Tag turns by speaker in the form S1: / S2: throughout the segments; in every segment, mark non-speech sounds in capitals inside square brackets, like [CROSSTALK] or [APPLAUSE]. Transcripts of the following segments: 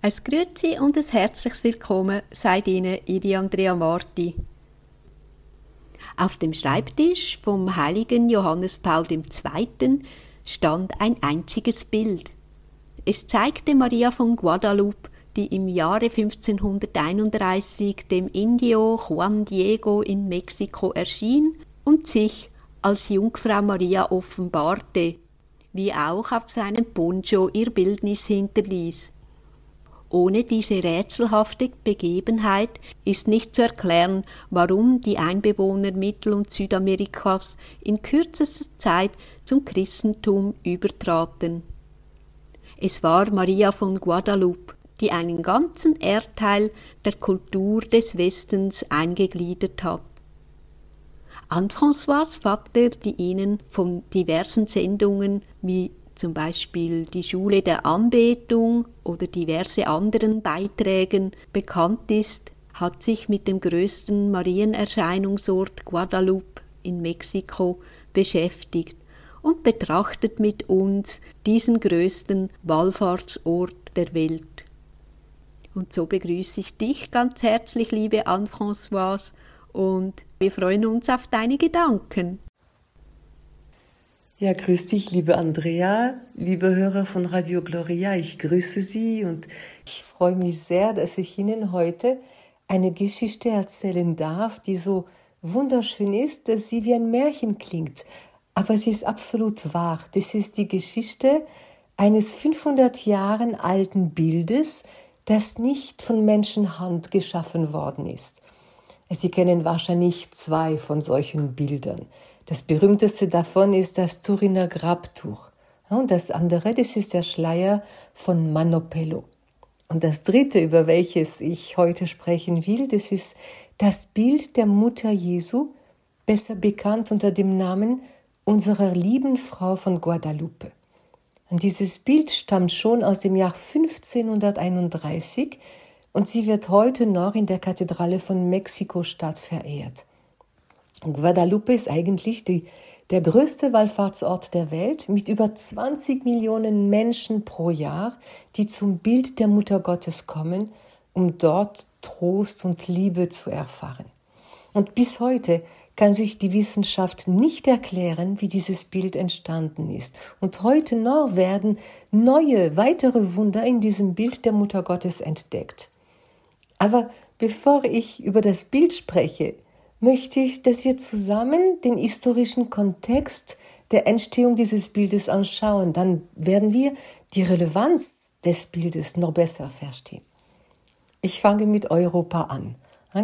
S1: Es Grüezi und ein herzliches Willkommen seid Ihnen Ihre Andrea Marti. Auf dem Schreibtisch vom heiligen Johannes Paul II. stand ein einziges Bild. Es zeigte Maria von Guadalupe, die im Jahre 1531 dem Indio Juan Diego in Mexiko erschien und sich als Jungfrau Maria offenbarte, wie auch auf seinem Poncho ihr Bildnis hinterließ. Ohne diese rätselhafte Begebenheit ist nicht zu erklären, warum die Einbewohner Mittel- und Südamerikas in kürzester Zeit zum Christentum übertraten. Es war Maria von Guadalupe, die einen ganzen Erdteil der Kultur des Westens eingegliedert hat. Anne-François Vater, die ihnen von diversen Sendungen wie zum Beispiel die Schule der Anbetung oder diverse anderen Beiträgen bekannt ist, hat sich mit dem größten Marienerscheinungsort Guadalupe in Mexiko beschäftigt und betrachtet mit uns diesen größten Wallfahrtsort der Welt. Und so begrüße ich dich ganz herzlich, liebe Anne-Françoise, und wir freuen uns auf deine Gedanken.
S2: Ja, grüß dich, liebe Andrea, liebe Hörer von Radio Gloria. Ich grüße Sie und ich freue mich sehr, dass ich Ihnen heute eine Geschichte erzählen darf, die so wunderschön ist, dass sie wie ein Märchen klingt. Aber sie ist absolut wahr. Das ist die Geschichte eines 500 Jahren alten Bildes, das nicht von Menschenhand geschaffen worden ist. Sie kennen wahrscheinlich zwei von solchen Bildern. Das berühmteste davon ist das Turiner Grabtuch. Und das andere, das ist der Schleier von Manopello. Und das dritte, über welches ich heute sprechen will, das ist das Bild der Mutter Jesu, besser bekannt unter dem Namen unserer lieben Frau von Guadalupe. Und dieses Bild stammt schon aus dem Jahr 1531 und sie wird heute noch in der Kathedrale von Mexiko-Stadt verehrt. Guadalupe ist eigentlich die, der größte Wallfahrtsort der Welt mit über 20 Millionen Menschen pro Jahr, die zum Bild der Mutter Gottes kommen, um dort Trost und Liebe zu erfahren. Und bis heute kann sich die Wissenschaft nicht erklären, wie dieses Bild entstanden ist. Und heute noch werden neue, weitere Wunder in diesem Bild der Mutter Gottes entdeckt. Aber bevor ich über das Bild spreche, möchte ich, dass wir zusammen den historischen Kontext der Entstehung dieses Bildes anschauen. Dann werden wir die Relevanz des Bildes noch besser verstehen. Ich fange mit Europa an,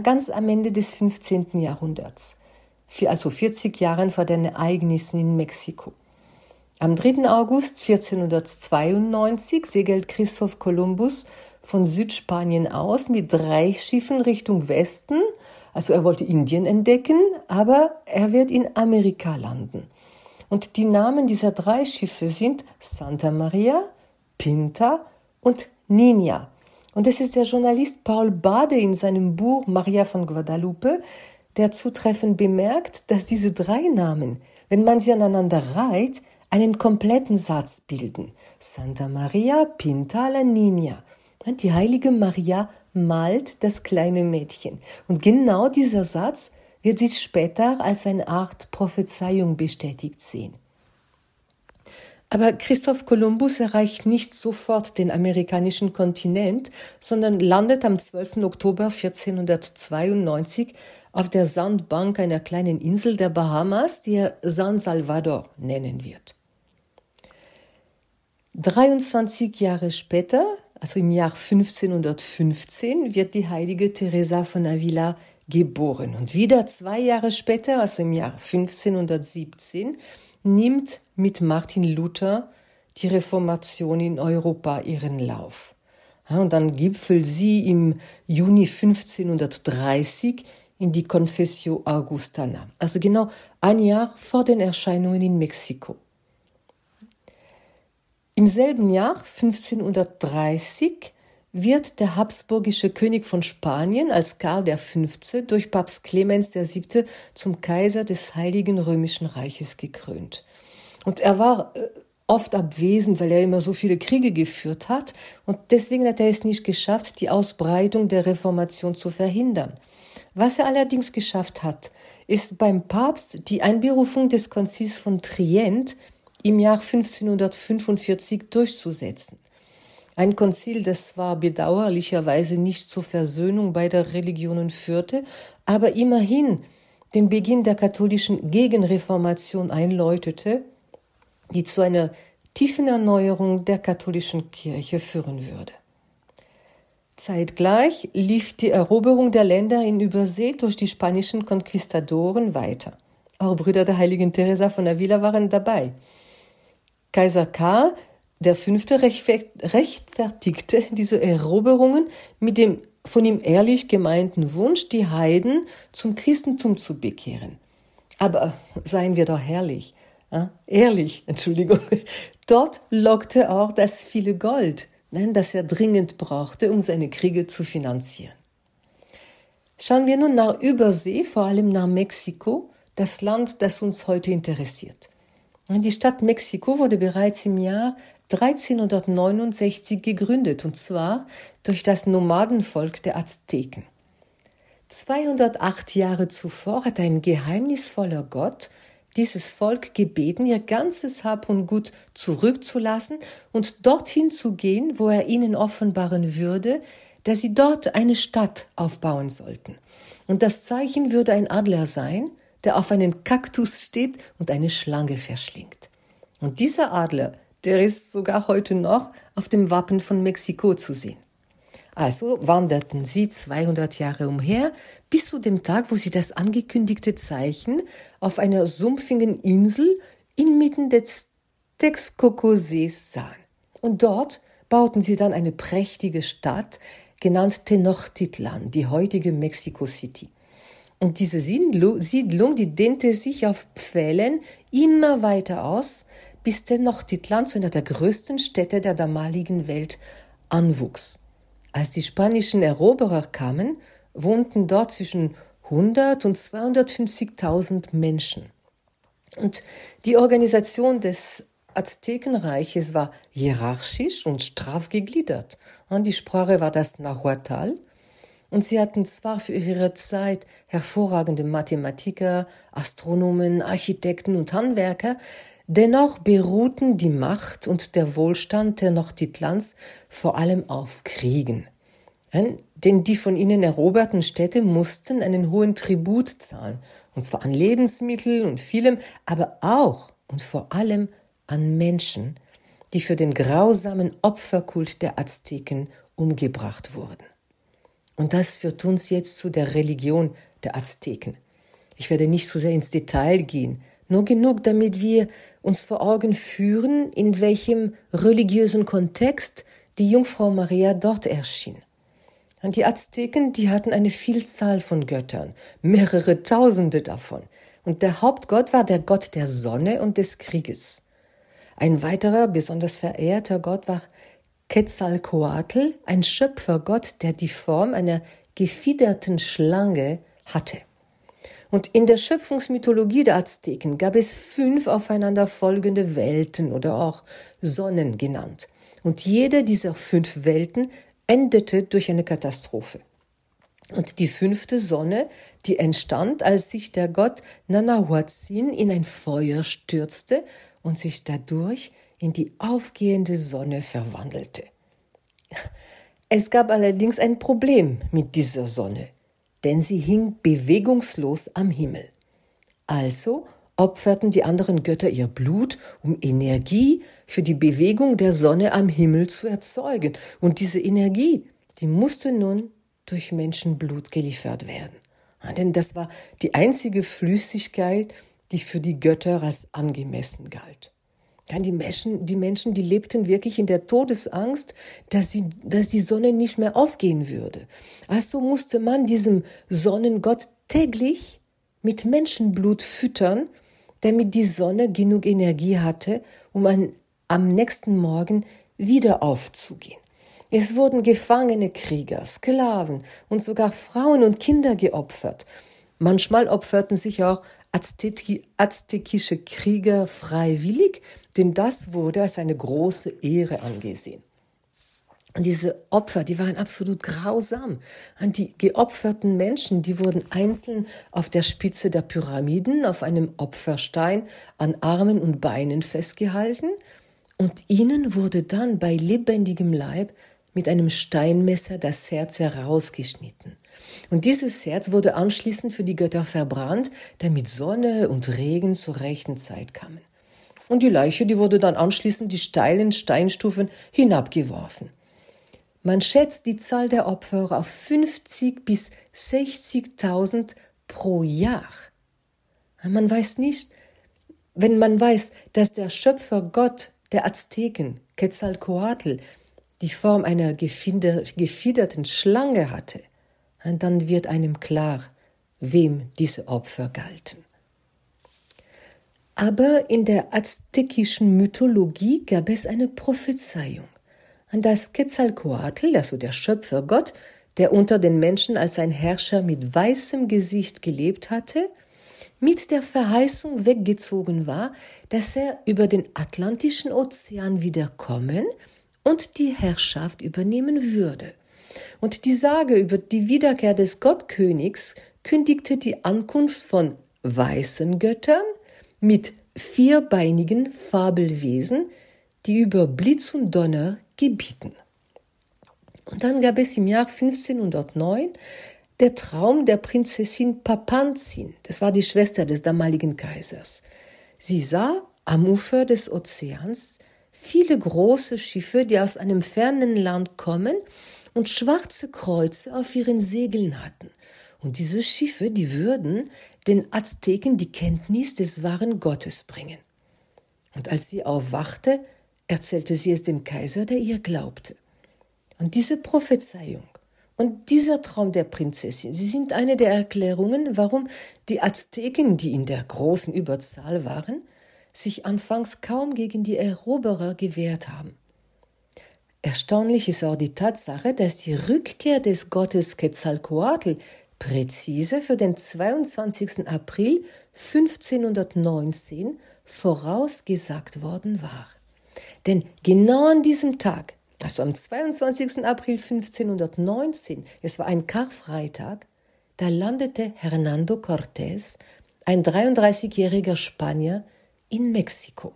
S2: ganz am Ende des 15. Jahrhunderts, also 40 Jahren vor den Ereignissen in Mexiko. Am 3. August 1492 segelt Christoph Kolumbus von Südspanien aus mit drei Schiffen Richtung Westen also er wollte Indien entdecken, aber er wird in Amerika landen. Und die Namen dieser drei Schiffe sind Santa Maria, Pinta und Nina. Und es ist der Journalist Paul Bade in seinem Buch Maria von Guadalupe, der zutreffend bemerkt, dass diese drei Namen, wenn man sie aneinander reiht, einen kompletten Satz bilden. Santa Maria, Pinta, la Nina. Die heilige Maria malt das kleine Mädchen. Und genau dieser Satz wird sich später als eine Art Prophezeiung bestätigt sehen. Aber Christoph Kolumbus erreicht nicht sofort den amerikanischen Kontinent, sondern landet am 12. Oktober 1492 auf der Sandbank einer kleinen Insel der Bahamas, die er San Salvador nennen wird. 23 Jahre später also im Jahr 1515, wird die heilige Teresa von Avila geboren. Und wieder zwei Jahre später, also im Jahr 1517, nimmt mit Martin Luther die Reformation in Europa ihren Lauf. und dann gipfelt sie im Juni 1530 in die Confessio Augustana, also genau ein Jahr vor den Erscheinungen in Mexiko. Im selben Jahr 1530 wird der habsburgische König von Spanien als Karl V. durch Papst Clemens VII. zum Kaiser des Heiligen Römischen Reiches gekrönt. Und er war äh, oft abwesend, weil er immer so viele Kriege geführt hat. Und deswegen hat er es nicht geschafft, die Ausbreitung der Reformation zu verhindern. Was er allerdings geschafft hat, ist beim Papst die Einberufung des Konzils von Trient im Jahr 1545 durchzusetzen. Ein Konzil, das zwar bedauerlicherweise nicht zur Versöhnung beider Religionen führte, aber immerhin den Beginn der katholischen Gegenreformation einläutete, die zu einer tiefen Erneuerung der katholischen Kirche führen würde. Zeitgleich lief die Eroberung der Länder in Übersee durch die spanischen Konquistadoren weiter. Auch Brüder der heiligen Teresa von Avila waren dabei. Kaiser Karl Fünfte rechtfertigte diese Eroberungen mit dem von ihm ehrlich gemeinten Wunsch, die Heiden zum Christentum zu bekehren. Aber seien wir doch herrlich, äh, ehrlich, [LAUGHS] Entschuldigung, dort lockte auch das viele Gold, ne, das er dringend brauchte, um seine Kriege zu finanzieren. Schauen wir nun nach Übersee, vor allem nach Mexiko, das Land, das uns heute interessiert. Die Stadt Mexiko wurde bereits im Jahr 1369 gegründet, und zwar durch das Nomadenvolk der Azteken. 208 Jahre zuvor hat ein geheimnisvoller Gott dieses Volk gebeten, ihr ganzes Hab und Gut zurückzulassen und dorthin zu gehen, wo er ihnen offenbaren würde, dass sie dort eine Stadt aufbauen sollten. Und das Zeichen würde ein Adler sein, der auf einen Kaktus steht und eine Schlange verschlingt. Und dieser Adler, der ist sogar heute noch auf dem Wappen von Mexiko zu sehen. Also wanderten sie 200 Jahre umher bis zu dem Tag, wo sie das angekündigte Zeichen auf einer sumpfigen Insel inmitten des Texcoco-Sees sahen. Und dort bauten sie dann eine prächtige Stadt, genannt Tenochtitlan, die heutige Mexico City. Und diese Siedlung, die dehnte sich auf Pfählen immer weiter aus, bis Tenochtitlan zu einer der größten Städte der damaligen Welt anwuchs. Als die spanischen Eroberer kamen, wohnten dort zwischen 100 und 250.000 Menschen. Und die Organisation des Aztekenreiches war hierarchisch und straff gegliedert. Und die Sprache war das Nahuatl. Und sie hatten zwar für ihre Zeit hervorragende Mathematiker, Astronomen, Architekten und Handwerker, dennoch beruhten die Macht und der Wohlstand der Norditlands vor allem auf Kriegen. Denn die von ihnen eroberten Städte mussten einen hohen Tribut zahlen, und zwar an Lebensmittel und vielem, aber auch und vor allem an Menschen, die für den grausamen Opferkult der Azteken umgebracht wurden. Und das führt uns jetzt zu der Religion der Azteken. Ich werde nicht so sehr ins Detail gehen, nur genug, damit wir uns vor Augen führen, in welchem religiösen Kontext die Jungfrau Maria dort erschien. Und die Azteken, die hatten eine Vielzahl von Göttern, mehrere Tausende davon. Und der Hauptgott war der Gott der Sonne und des Krieges. Ein weiterer besonders verehrter Gott war Quetzalcoatl, ein Schöpfergott, der die Form einer gefiederten Schlange hatte. Und in der Schöpfungsmythologie der Azteken gab es fünf aufeinanderfolgende Welten oder auch Sonnen genannt. Und jede dieser fünf Welten endete durch eine Katastrophe. Und die fünfte Sonne, die entstand, als sich der Gott Nanahuatzin in ein Feuer stürzte und sich dadurch in die aufgehende Sonne verwandelte. Es gab allerdings ein Problem mit dieser Sonne, denn sie hing bewegungslos am Himmel. Also opferten die anderen Götter ihr Blut, um Energie für die Bewegung der Sonne am Himmel zu erzeugen. Und diese Energie, die musste nun durch Menschenblut geliefert werden. Denn das war die einzige Flüssigkeit, die für die Götter als angemessen galt. Die Menschen, die Menschen, die lebten wirklich in der Todesangst, dass sie, dass die Sonne nicht mehr aufgehen würde. Also musste man diesem Sonnengott täglich mit Menschenblut füttern, damit die Sonne genug Energie hatte, um an, am nächsten Morgen wieder aufzugehen. Es wurden gefangene Krieger, Sklaven und sogar Frauen und Kinder geopfert. Manchmal opferten sich auch aztekische Krieger freiwillig, denn das wurde als eine große Ehre angesehen. Und diese Opfer, die waren absolut grausam. Und die geopferten Menschen, die wurden einzeln auf der Spitze der Pyramiden auf einem Opferstein an Armen und Beinen festgehalten. Und ihnen wurde dann bei lebendigem Leib mit einem Steinmesser das Herz herausgeschnitten. Und dieses Herz wurde anschließend für die Götter verbrannt, damit Sonne und Regen zur rechten Zeit kamen. Und die Leiche, die wurde dann anschließend die steilen Steinstufen hinabgeworfen. Man schätzt die Zahl der Opfer auf 50 bis 60.000 pro Jahr. Man weiß nicht, wenn man weiß, dass der Schöpfer Gott der Azteken, Quetzalcoatl, die Form einer gefiederten Schlange hatte, dann wird einem klar, wem diese Opfer galten. Aber in der aztekischen Mythologie gab es eine Prophezeiung an das Quetzalcoatl, also der Schöpfergott, der unter den Menschen als ein Herrscher mit weißem Gesicht gelebt hatte, mit der Verheißung weggezogen war, dass er über den Atlantischen Ozean wiederkommen und die Herrschaft übernehmen würde. Und die Sage über die Wiederkehr des Gottkönigs kündigte die Ankunft von weißen Göttern mit vierbeinigen Fabelwesen, die über Blitz und Donner gebieten. Und dann gab es im Jahr 1509 der Traum der Prinzessin Papanzin, das war die Schwester des damaligen Kaisers. Sie sah am Ufer des Ozeans viele große Schiffe, die aus einem fernen Land kommen und schwarze Kreuze auf ihren Segeln hatten. Und diese Schiffe, die würden den Azteken die Kenntnis des wahren Gottes bringen. Und als sie aufwachte, erzählte sie es dem Kaiser, der ihr glaubte. Und diese Prophezeiung und dieser Traum der Prinzessin, sie sind eine der Erklärungen, warum die Azteken, die in der großen Überzahl waren, sich anfangs kaum gegen die Eroberer gewehrt haben. Erstaunlich ist auch die Tatsache, dass die Rückkehr des Gottes Quetzalcoatl präzise für den 22. April 1519 vorausgesagt worden war. Denn genau an diesem Tag, also am 22. April 1519, es war ein Karfreitag, da landete Hernando Cortés, ein 33-jähriger Spanier, in Mexiko.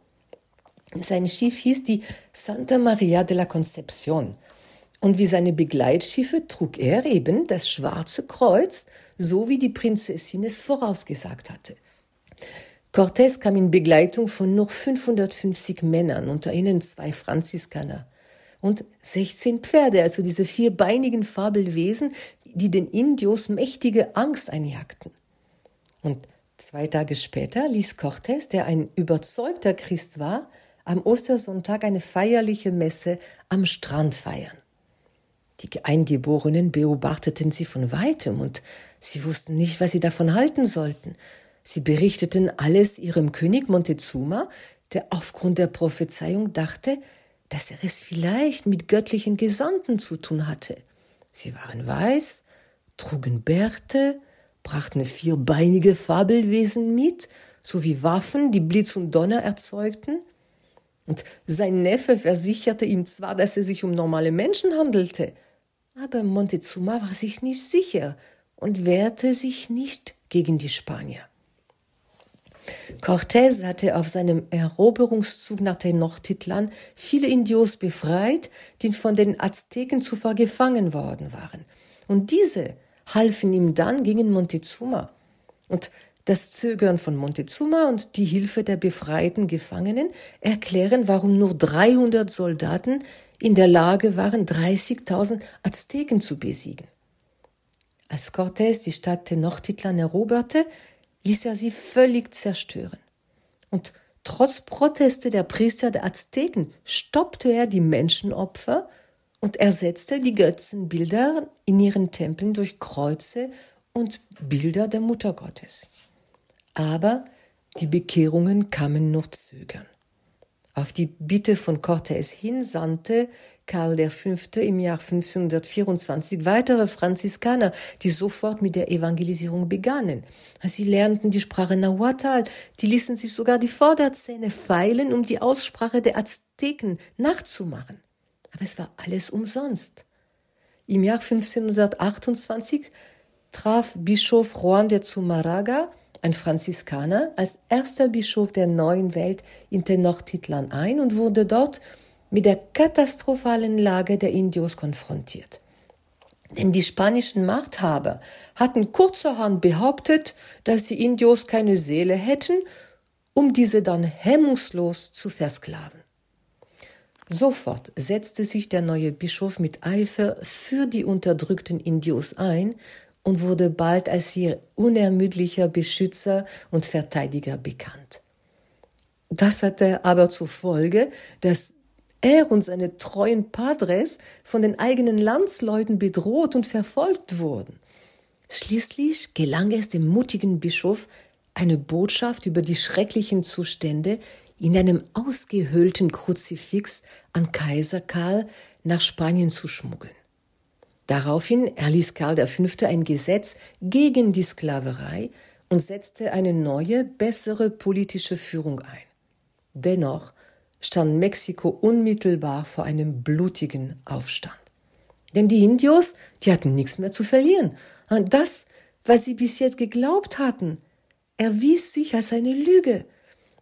S2: Sein Schiff hieß die Santa Maria de la Concepción. Und wie seine Begleitschiffe trug er eben das Schwarze Kreuz, so wie die Prinzessin es vorausgesagt hatte. Cortés kam in Begleitung von nur 550 Männern, unter ihnen zwei Franziskaner und 16 Pferde, also diese vierbeinigen Fabelwesen, die den Indios mächtige Angst einjagten. Und zwei Tage später ließ Cortés, der ein überzeugter Christ war, am Ostersonntag eine feierliche Messe am Strand feiern. Die Eingeborenen beobachteten sie von weitem und sie wussten nicht, was sie davon halten sollten. Sie berichteten alles ihrem König Montezuma, der aufgrund der Prophezeiung dachte, dass er es vielleicht mit göttlichen Gesandten zu tun hatte. Sie waren weiß, trugen Bärte, brachten vierbeinige Fabelwesen mit, sowie Waffen, die Blitz und Donner erzeugten. Und sein Neffe versicherte ihm zwar, dass es sich um normale Menschen handelte, aber Montezuma war sich nicht sicher und wehrte sich nicht gegen die Spanier. Cortés hatte auf seinem Eroberungszug nach Tenochtitlan viele Indios befreit, die von den Azteken zuvor gefangen worden waren. Und diese halfen ihm dann gegen Montezuma. Und das Zögern von Montezuma und die Hilfe der befreiten Gefangenen erklären, warum nur 300 Soldaten in der Lage waren, 30.000 Azteken zu besiegen. Als Cortés die Stadt Tenochtitlan eroberte, ließ er sie völlig zerstören. Und trotz Proteste der Priester der Azteken stoppte er die Menschenopfer und ersetzte die Götzenbilder in ihren Tempeln durch Kreuze und Bilder der Muttergottes. Aber die Bekehrungen kamen nur zögern. Auf die Bitte von Cortés hin sandte Karl V. im Jahr 1524 weitere Franziskaner, die sofort mit der Evangelisierung begannen. Sie lernten die Sprache Nahuatl, die ließen sich sogar die Vorderzähne feilen, um die Aussprache der Azteken nachzumachen. Aber es war alles umsonst. Im Jahr 1528 traf Bischof Juan de Zumaraga, ein Franziskaner, als erster Bischof der neuen Welt in Tenochtitlan ein und wurde dort mit der katastrophalen Lage der Indios konfrontiert. Denn die spanischen Machthaber hatten kurzerhand behauptet, dass die Indios keine Seele hätten, um diese dann hemmungslos zu versklaven. Sofort setzte sich der neue Bischof mit Eifer für die unterdrückten Indios ein und wurde bald als ihr unermüdlicher Beschützer und Verteidiger bekannt. Das hatte aber zur Folge, dass er und seine treuen Padres von den eigenen Landsleuten bedroht und verfolgt wurden. Schließlich gelang es dem mutigen Bischof, eine Botschaft über die schrecklichen Zustände in einem ausgehöhlten Kruzifix an Kaiser Karl nach Spanien zu schmuggeln. Daraufhin erließ Karl V. ein Gesetz gegen die Sklaverei und setzte eine neue, bessere politische Führung ein. Dennoch stand Mexiko unmittelbar vor einem blutigen Aufstand. Denn die Indios, die hatten nichts mehr zu verlieren. Und das, was sie bis jetzt geglaubt hatten, erwies sich als eine Lüge.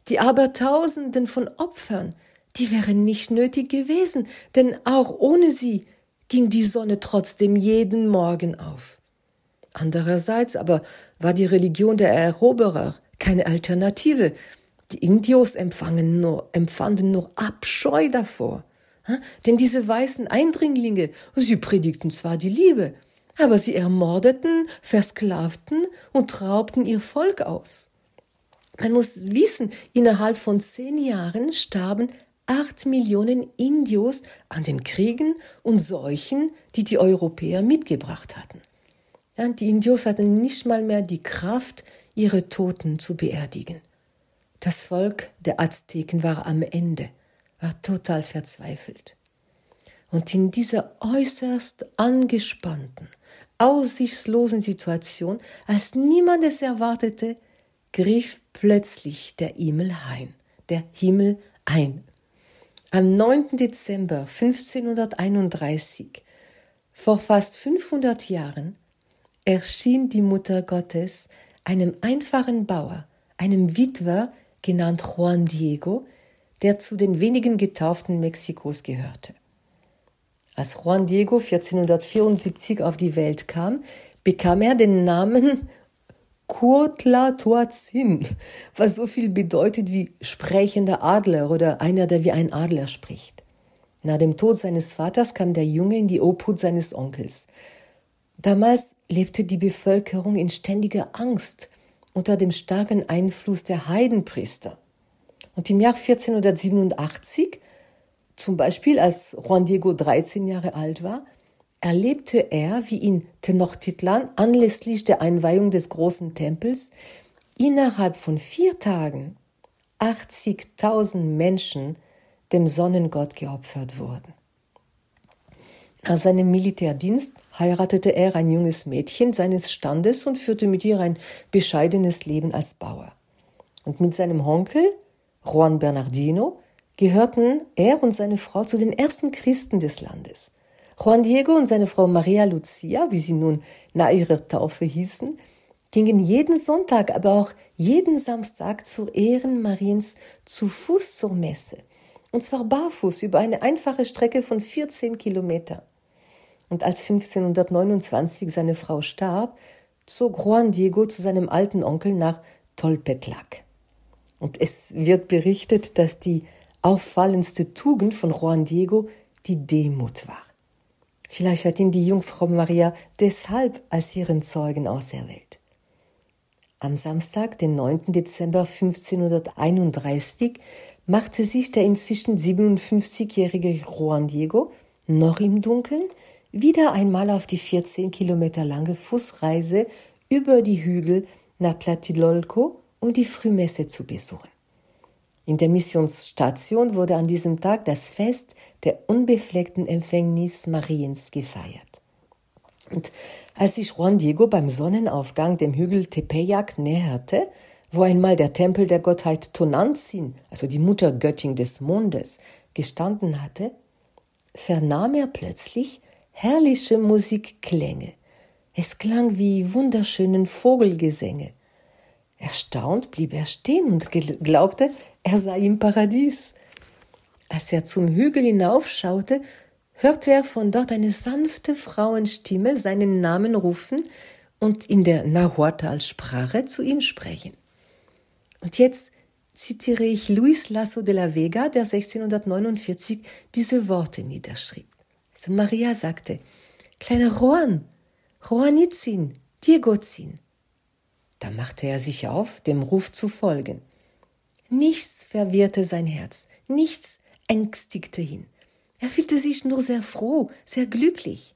S2: Die Abertausenden von Opfern, die wären nicht nötig gewesen, denn auch ohne sie ging die Sonne trotzdem jeden Morgen auf. Andererseits aber war die Religion der Eroberer keine Alternative, die Indios empfangen nur, empfanden nur Abscheu davor. Denn diese weißen Eindringlinge, sie predigten zwar die Liebe, aber sie ermordeten, versklavten und raubten ihr Volk aus. Man muss wissen, innerhalb von zehn Jahren starben acht Millionen Indios an den Kriegen und Seuchen, die die Europäer mitgebracht hatten. Ja, die Indios hatten nicht mal mehr die Kraft, ihre Toten zu beerdigen. Das Volk der Azteken war am Ende, war total verzweifelt. Und in dieser äußerst angespannten, aussichtslosen Situation, als niemand es erwartete, griff plötzlich der Himmel ein, der Himmel ein. Am 9. Dezember 1531, vor fast 500 Jahren, erschien die Mutter Gottes einem einfachen Bauer, einem Witwer genannt Juan Diego, der zu den wenigen Getauften Mexikos gehörte. Als Juan Diego 1474 auf die Welt kam, bekam er den Namen Tuazin, was so viel bedeutet wie sprechender Adler oder einer, der wie ein Adler spricht. Nach dem Tod seines Vaters kam der Junge in die Obhut seines Onkels. Damals lebte die Bevölkerung in ständiger Angst unter dem starken Einfluss der Heidenpriester. Und im Jahr 1487, zum Beispiel als Juan Diego 13 Jahre alt war, erlebte er, wie in Tenochtitlan anlässlich der Einweihung des großen Tempels innerhalb von vier Tagen 80.000 Menschen dem Sonnengott geopfert wurden. Nach seinem Militärdienst heiratete er ein junges Mädchen seines Standes und führte mit ihr ein bescheidenes Leben als Bauer. Und mit seinem Onkel, Juan Bernardino, gehörten er und seine Frau zu den ersten Christen des Landes. Juan Diego und seine Frau Maria Lucia, wie sie nun nach ihrer Taufe hießen, gingen jeden Sonntag, aber auch jeden Samstag zu Ehren Mariens zu Fuß zur Messe. Und zwar barfuß über eine einfache Strecke von 14 Kilometern. Und als 1529 seine Frau starb, zog Juan Diego zu seinem alten Onkel nach Tolpetlac. Und es wird berichtet, dass die auffallendste Tugend von Juan Diego die Demut war. Vielleicht hat ihn die Jungfrau Maria deshalb als ihren Zeugen auserwählt. Am Samstag, den 9. Dezember 1531, machte sich der inzwischen 57-jährige Juan Diego noch im Dunkeln wieder einmal auf die 14 Kilometer lange Fußreise über die Hügel nach Tlatelolco, um die Frühmesse zu besuchen. In der Missionsstation wurde an diesem Tag das Fest der unbefleckten Empfängnis Mariens gefeiert. Und als sich Juan Diego beim Sonnenaufgang dem Hügel Tepeyac näherte, wo einmal der Tempel der Gottheit Tonantzin, also die Muttergöttin des Mondes, gestanden hatte, vernahm er plötzlich herrliche Musikklänge. Es klang wie wunderschönen Vogelgesänge. Erstaunt blieb er stehen und glaubte, er sei im Paradies. Als er zum Hügel hinaufschaute, hörte er von dort eine sanfte Frauenstimme seinen Namen rufen und in der Nahuatl-Sprache zu ihm sprechen. Und jetzt zitiere ich Luis Lasso de la Vega, der 1649 diese Worte niederschrieb. Also Maria sagte, kleiner Juan, Juanitzin, Diegozin. Da machte er sich auf, dem Ruf zu folgen. Nichts verwirrte sein Herz, nichts ängstigte ihn. Er fühlte sich nur sehr froh, sehr glücklich.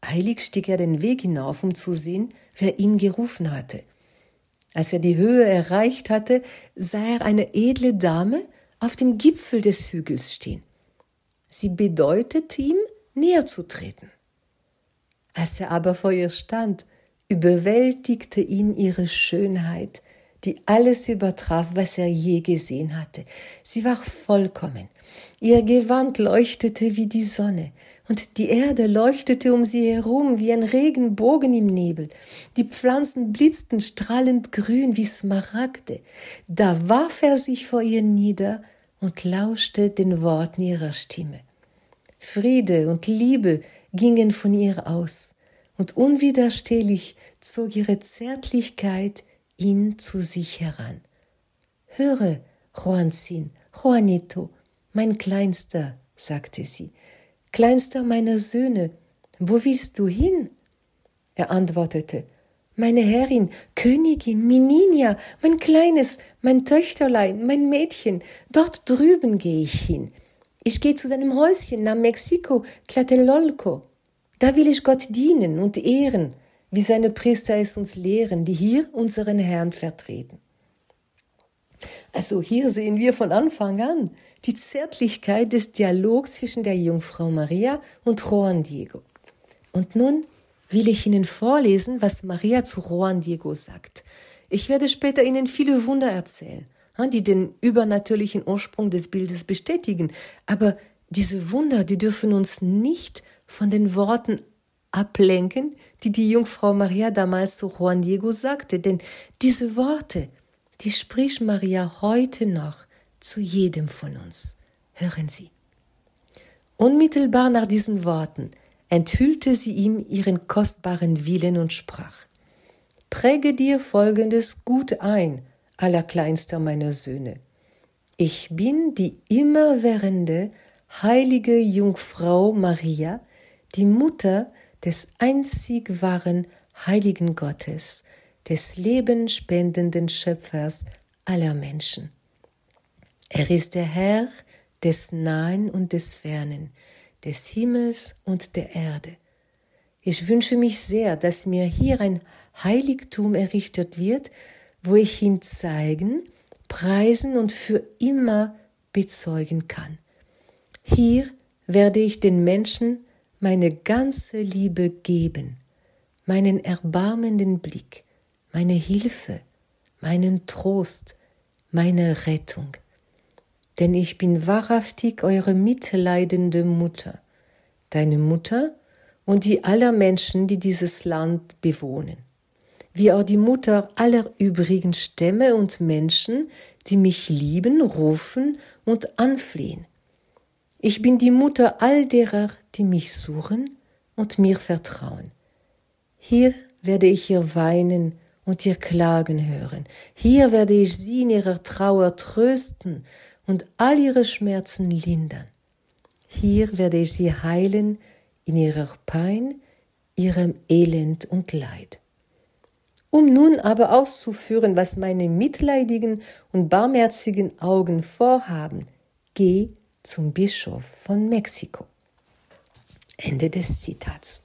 S2: Eilig stieg er den Weg hinauf, um zu sehen, wer ihn gerufen hatte. Als er die Höhe erreicht hatte, sah er eine edle Dame auf dem Gipfel des Hügels stehen. Sie bedeutete ihm, näher zu treten. Als er aber vor ihr stand, überwältigte ihn ihre Schönheit, die alles übertraf, was er je gesehen hatte. Sie war vollkommen. Ihr Gewand leuchtete wie die Sonne, und die Erde leuchtete um sie herum wie ein Regenbogen im Nebel. Die Pflanzen blitzten strahlend grün wie Smaragde. Da warf er sich vor ihr nieder und lauschte den Worten ihrer Stimme. Friede und Liebe gingen von ihr aus, und unwiderstehlich zog ihre Zärtlichkeit ihn zu sich heran. Höre, Juanzin, Juanito, mein Kleinster, sagte sie, Kleinster meiner Söhne, wo willst du hin? Er antwortete, meine Herrin, Königin, Mininia, mein Kleines, mein Töchterlein, mein Mädchen, dort drüben gehe ich hin. Ich gehe zu deinem Häuschen nach Mexiko, Tlatelolco. Da will ich Gott dienen und ehren, wie seine Priester es uns lehren, die hier unseren Herrn vertreten. Also hier sehen wir von Anfang an, die Zärtlichkeit des Dialogs zwischen der Jungfrau Maria und Juan Diego. Und nun will ich Ihnen vorlesen, was Maria zu Juan Diego sagt. Ich werde später Ihnen viele Wunder erzählen, die den übernatürlichen Ursprung des Bildes bestätigen. Aber diese Wunder, die dürfen uns nicht von den Worten ablenken, die die Jungfrau Maria damals zu Juan Diego sagte. Denn diese Worte, die spricht Maria heute noch zu jedem von uns. Hören Sie. Unmittelbar nach diesen Worten enthüllte sie ihm ihren kostbaren Willen und sprach, Präge dir folgendes gut ein, allerkleinster meiner Söhne. Ich bin die immerwährende, heilige Jungfrau Maria, die Mutter des einzig wahren heiligen Gottes, des lebenspendenden Schöpfers aller Menschen. Er ist der Herr des Nahen und des Fernen, des Himmels und der Erde. Ich wünsche mich sehr, dass mir hier ein Heiligtum errichtet wird, wo ich ihn zeigen, preisen und für immer bezeugen kann. Hier werde ich den Menschen meine ganze Liebe geben, meinen erbarmenden Blick, meine Hilfe, meinen Trost, meine Rettung denn ich bin wahrhaftig eure mitleidende Mutter, deine Mutter und die aller Menschen, die dieses Land bewohnen, wie auch die Mutter aller übrigen Stämme und Menschen, die mich lieben, rufen und anflehen. Ich bin die Mutter all derer, die mich suchen und mir vertrauen. Hier werde ich ihr weinen und ihr klagen hören. Hier werde ich sie in ihrer Trauer trösten und all ihre Schmerzen lindern. Hier werde ich sie heilen in ihrer Pein, ihrem Elend und Leid. Um nun aber auszuführen, was meine mitleidigen und barmherzigen Augen vorhaben, geh zum Bischof von Mexiko. Ende des Zitats.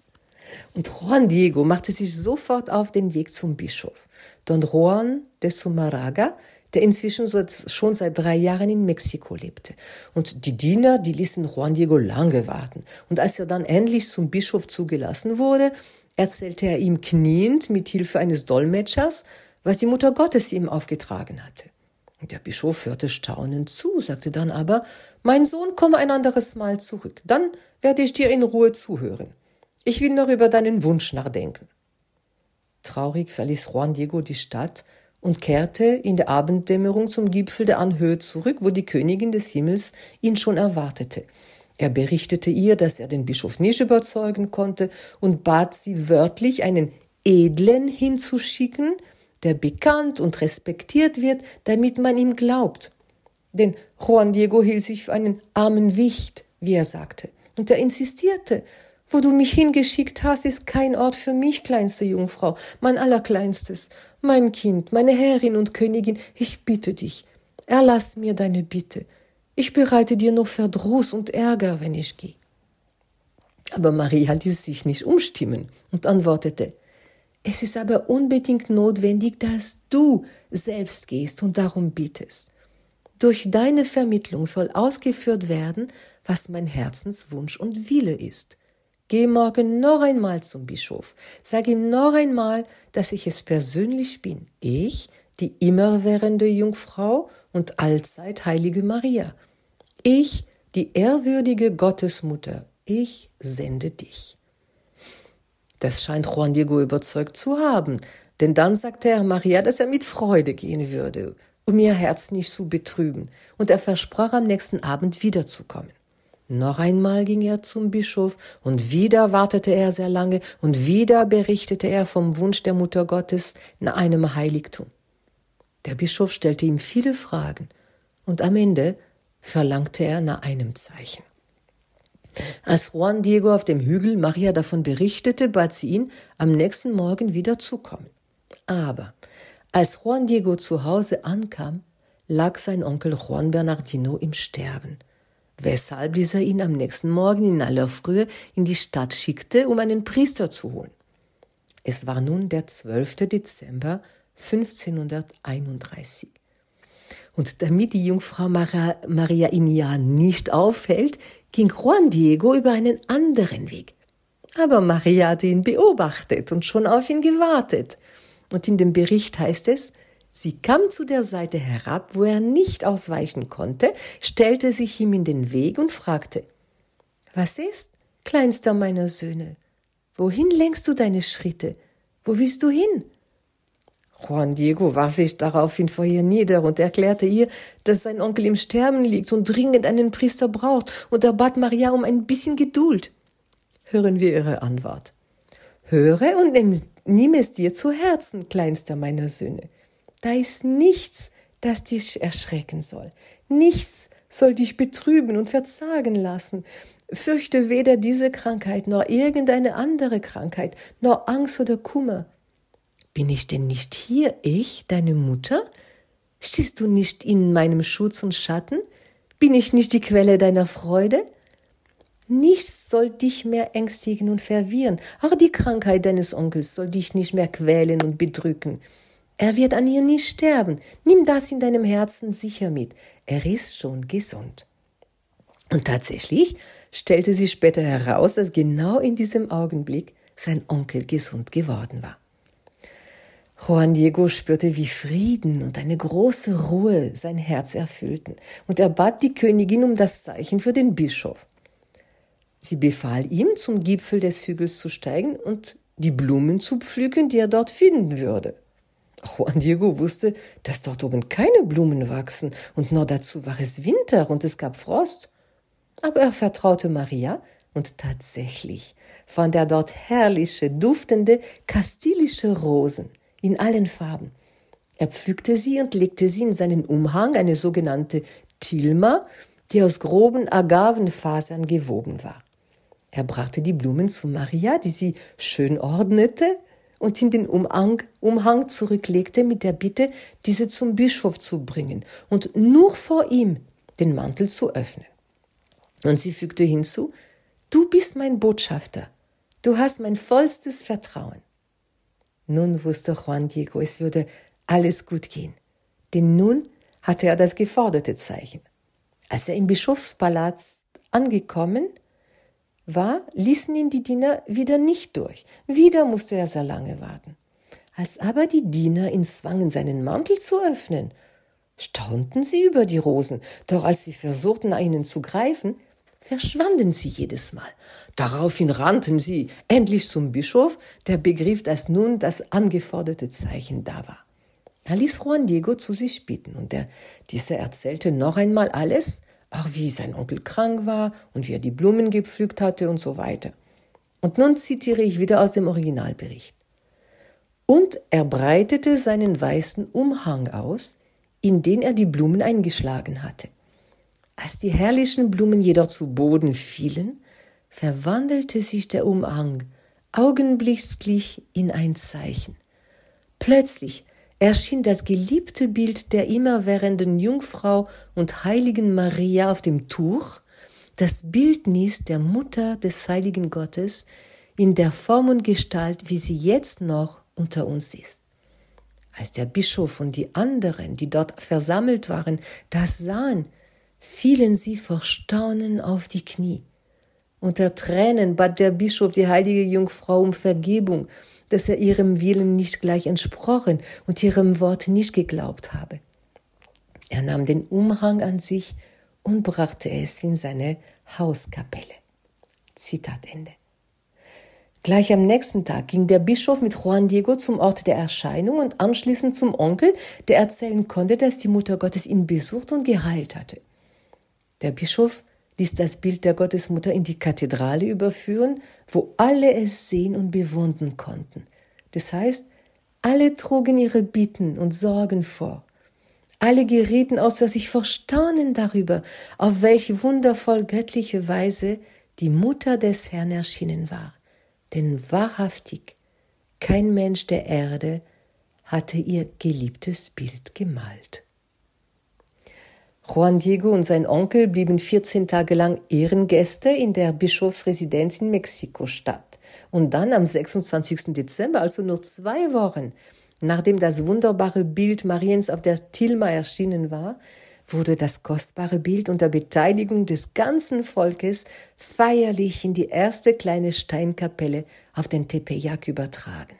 S2: Und Juan Diego machte sich sofort auf den Weg zum Bischof. Don Juan de Sumaraga der inzwischen schon seit drei Jahren in Mexiko lebte. Und die Diener, die ließen Juan Diego lange warten. Und als er dann endlich zum Bischof zugelassen wurde, erzählte er ihm kniend mit Hilfe eines Dolmetschers, was die Mutter Gottes ihm aufgetragen hatte. Der Bischof hörte staunend zu, sagte dann aber, mein Sohn, komm ein anderes Mal zurück, dann werde ich dir in Ruhe zuhören. Ich will noch über deinen Wunsch nachdenken. Traurig verließ Juan Diego die Stadt und kehrte in der Abenddämmerung zum Gipfel der Anhöhe zurück, wo die Königin des Himmels ihn schon erwartete. Er berichtete ihr, dass er den Bischof nicht überzeugen konnte und bat sie wörtlich, einen Edlen hinzuschicken, der bekannt und respektiert wird, damit man ihm glaubt. Denn Juan Diego hielt sich für einen armen Wicht, wie er sagte, und er insistierte, wo du mich hingeschickt hast, ist kein Ort für mich, kleinste Jungfrau, mein allerkleinstes, mein Kind, meine Herrin und Königin, ich bitte dich, erlass mir deine Bitte. Ich bereite dir noch Verdruss und Ärger, wenn ich gehe. Aber Maria ließ sich nicht umstimmen und antwortete, es ist aber unbedingt notwendig, dass du selbst gehst und darum bittest. Durch deine Vermittlung soll ausgeführt werden, was mein Herzenswunsch und Wille ist. Geh morgen noch einmal zum Bischof. Sag ihm noch einmal, dass ich es persönlich bin. Ich, die immerwährende Jungfrau und allzeit heilige Maria. Ich, die ehrwürdige Gottesmutter. Ich sende dich. Das scheint Juan Diego überzeugt zu haben, denn dann sagte er Maria, dass er mit Freude gehen würde, um ihr Herz nicht zu betrüben, und er versprach am nächsten Abend wiederzukommen. Noch einmal ging er zum Bischof, und wieder wartete er sehr lange, und wieder berichtete er vom Wunsch der Mutter Gottes in einem Heiligtum. Der Bischof stellte ihm viele Fragen, und am Ende verlangte er nach einem Zeichen. Als Juan Diego auf dem Hügel Maria davon berichtete, bat sie ihn, am nächsten Morgen wieder zu kommen. Aber als Juan Diego zu Hause ankam, lag sein Onkel Juan Bernardino im Sterben weshalb dieser ihn am nächsten Morgen in aller Frühe in die Stadt schickte, um einen Priester zu holen. Es war nun der 12. Dezember 1531. Und damit die Jungfrau Maria Inia nicht auffällt, ging Juan Diego über einen anderen Weg. Aber Maria hatte ihn beobachtet und schon auf ihn gewartet. Und in dem Bericht heißt es, Sie kam zu der Seite herab, wo er nicht ausweichen konnte, stellte sich ihm in den Weg und fragte Was ist, kleinster meiner Söhne? Wohin lenkst du deine Schritte? Wo willst du hin? Juan Diego warf sich daraufhin vor ihr nieder und erklärte ihr, dass sein Onkel im Sterben liegt und dringend einen Priester braucht, und er bat Maria um ein bisschen Geduld. Hören wir ihre Antwort. Höre und nimm es dir zu Herzen, kleinster meiner Söhne. Da ist nichts, das dich erschrecken soll. Nichts soll dich betrüben und verzagen lassen. Fürchte weder diese Krankheit noch irgendeine andere Krankheit, noch Angst oder Kummer. Bin ich denn nicht hier, ich, deine Mutter? Stehst du nicht in meinem Schutz und Schatten? Bin ich nicht die Quelle deiner Freude? Nichts soll dich mehr ängstigen und verwirren. Auch die Krankheit deines Onkels soll dich nicht mehr quälen und bedrücken. Er wird an ihr nie sterben. Nimm das in deinem Herzen sicher mit. Er ist schon gesund. Und tatsächlich stellte sich später heraus, dass genau in diesem Augenblick sein Onkel gesund geworden war. Juan Diego spürte, wie Frieden und eine große Ruhe sein Herz erfüllten, und er bat die Königin um das Zeichen für den Bischof. Sie befahl ihm, zum Gipfel des Hügels zu steigen und die Blumen zu pflücken, die er dort finden würde. Juan Diego wusste, dass dort oben keine Blumen wachsen, und nur dazu war es Winter und es gab Frost. Aber er vertraute Maria, und tatsächlich fand er dort herrliche, duftende, kastilische Rosen in allen Farben. Er pflückte sie und legte sie in seinen Umhang, eine sogenannte Tilma, die aus groben Agavenfasern gewoben war. Er brachte die Blumen zu Maria, die sie schön ordnete und in den Umhang, Umhang zurücklegte mit der Bitte, diese zum Bischof zu bringen und nur vor ihm den Mantel zu öffnen. Und sie fügte hinzu, du bist mein Botschafter, du hast mein vollstes Vertrauen. Nun wusste Juan Diego, es würde alles gut gehen, denn nun hatte er das geforderte Zeichen. Als er im Bischofspalast angekommen war, ließen ihn die Diener wieder nicht durch. Wieder musste er sehr lange warten. Als aber die Diener ihn zwangen, seinen Mantel zu öffnen, staunten sie über die Rosen, doch als sie versuchten, nach ihnen zu greifen, verschwanden sie jedes Mal. Daraufhin rannten sie endlich zum Bischof, der begriff, dass nun das angeforderte Zeichen da war. Er ließ Juan Diego zu sich bitten und der, dieser erzählte noch einmal alles, auch wie sein Onkel krank war und wie er die Blumen gepflückt hatte und so weiter. Und nun zitiere ich wieder aus dem Originalbericht. Und er breitete seinen weißen Umhang aus, in den er die Blumen eingeschlagen hatte. Als die herrlichen Blumen jedoch zu Boden fielen, verwandelte sich der Umhang augenblicklich in ein Zeichen. Plötzlich erschien das geliebte Bild der immerwährenden Jungfrau und heiligen Maria auf dem Tuch, das Bildnis der Mutter des heiligen Gottes in der Form und Gestalt, wie sie jetzt noch unter uns ist. Als der Bischof und die anderen, die dort versammelt waren, das sahen, fielen sie vor Staunen auf die Knie. Unter Tränen bat der Bischof die heilige Jungfrau um Vergebung, dass er ihrem Willen nicht gleich entsprochen und ihrem Wort nicht geglaubt habe. Er nahm den Umhang an sich und brachte es in seine Hauskapelle. Zitat Ende. Gleich am nächsten Tag ging der Bischof mit Juan Diego zum Ort der Erscheinung und anschließend zum Onkel, der erzählen konnte, dass die Mutter Gottes ihn besucht und geheilt hatte. Der Bischof ließ das Bild der Gottesmutter in die Kathedrale überführen, wo alle es sehen und bewundern konnten. Das heißt, alle trugen ihre Bitten und Sorgen vor. Alle gerieten außer sich vor Staunen darüber, auf welch wundervoll göttliche Weise die Mutter des Herrn erschienen war. Denn wahrhaftig, kein Mensch der Erde hatte ihr geliebtes Bild gemalt. Juan Diego und sein Onkel blieben 14 Tage lang Ehrengäste in der Bischofsresidenz in Mexiko-Stadt. Und dann am 26. Dezember, also nur zwei Wochen, nachdem das wunderbare Bild Mariens auf der Tilma erschienen war, wurde das kostbare Bild unter Beteiligung des ganzen Volkes feierlich in die erste kleine Steinkapelle auf den Tepeyac übertragen.